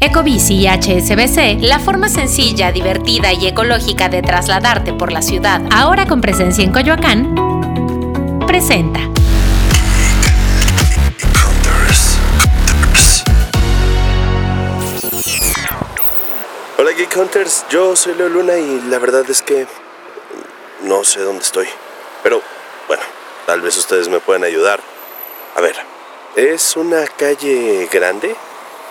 Ecobici y HSBC, la forma sencilla, divertida y ecológica de trasladarte por la ciudad, ahora con presencia en Coyoacán, presenta. Hola Geek Hunters, yo soy Leo Luna y la verdad es que no sé dónde estoy. Pero bueno, tal vez ustedes me puedan ayudar. A ver, es una calle grande,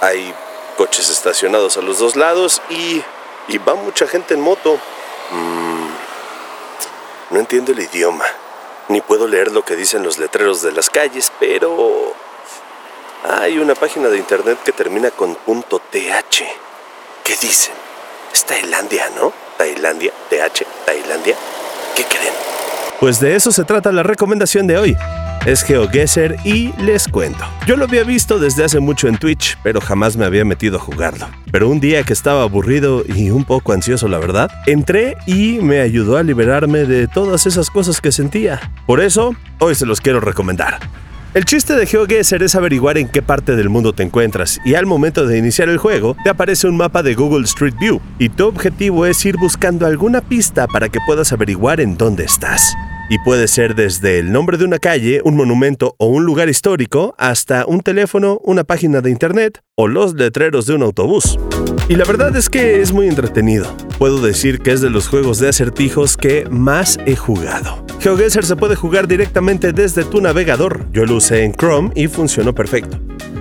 hay coches estacionados a los dos lados y, y va mucha gente en moto. Mm, no entiendo el idioma, ni puedo leer lo que dicen los letreros de las calles, pero hay una página de internet que termina con punto .th. ¿Qué dicen? Es Tailandia, ¿no? Tailandia, TH, Tailandia. ¿Qué creen? Pues de eso se trata la recomendación de hoy es GeoGuessr y les cuento. Yo lo había visto desde hace mucho en Twitch, pero jamás me había metido a jugarlo. Pero un día que estaba aburrido y un poco ansioso, la verdad, entré y me ayudó a liberarme de todas esas cosas que sentía. Por eso, hoy se los quiero recomendar. El chiste de GeoGuessr es averiguar en qué parte del mundo te encuentras y al momento de iniciar el juego te aparece un mapa de Google Street View y tu objetivo es ir buscando alguna pista para que puedas averiguar en dónde estás y puede ser desde el nombre de una calle, un monumento o un lugar histórico, hasta un teléfono, una página de internet o los letreros de un autobús. Y la verdad es que es muy entretenido. Puedo decir que es de los juegos de acertijos que más he jugado. GeoGuessr se puede jugar directamente desde tu navegador. Yo lo usé en Chrome y funcionó perfecto.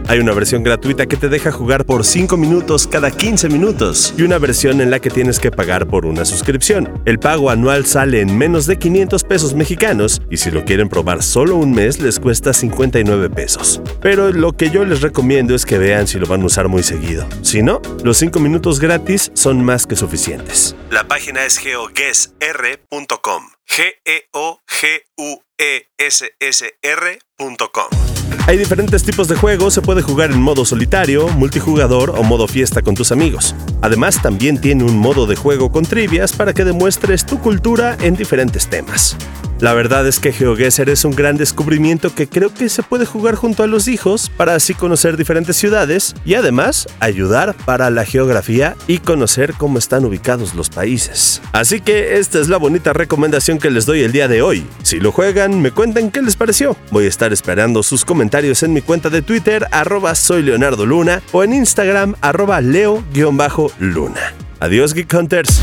Hay una versión gratuita que te deja jugar por 5 minutos cada 15 minutos y una versión en la que tienes que pagar por una suscripción. El pago anual sale en menos de 500 pesos mexicanos y si lo quieren probar solo un mes les cuesta 59 pesos. Pero lo que yo les recomiendo es que vean si lo van a usar muy seguido. Si no, los 5 minutos gratis son más que suficientes. La página es geoguessr.com. G-E-O-G-U-E-S-S-R.com. Hay diferentes tipos de juegos, se puede jugar en modo solitario, multijugador o modo fiesta con tus amigos. Además, también tiene un modo de juego con trivias para que demuestres tu cultura en diferentes temas. La verdad es que GeoGuessr es un gran descubrimiento que creo que se puede jugar junto a los hijos para así conocer diferentes ciudades y además ayudar para la geografía y conocer cómo están ubicados los países. Así que esta es la bonita recomendación que les doy el día de hoy. Si lo juegan, me cuenten qué les pareció. Voy a estar esperando sus comentarios en mi cuenta de Twitter arroba soy o en Instagram arroba leo-luna. Adiós Geek Hunters.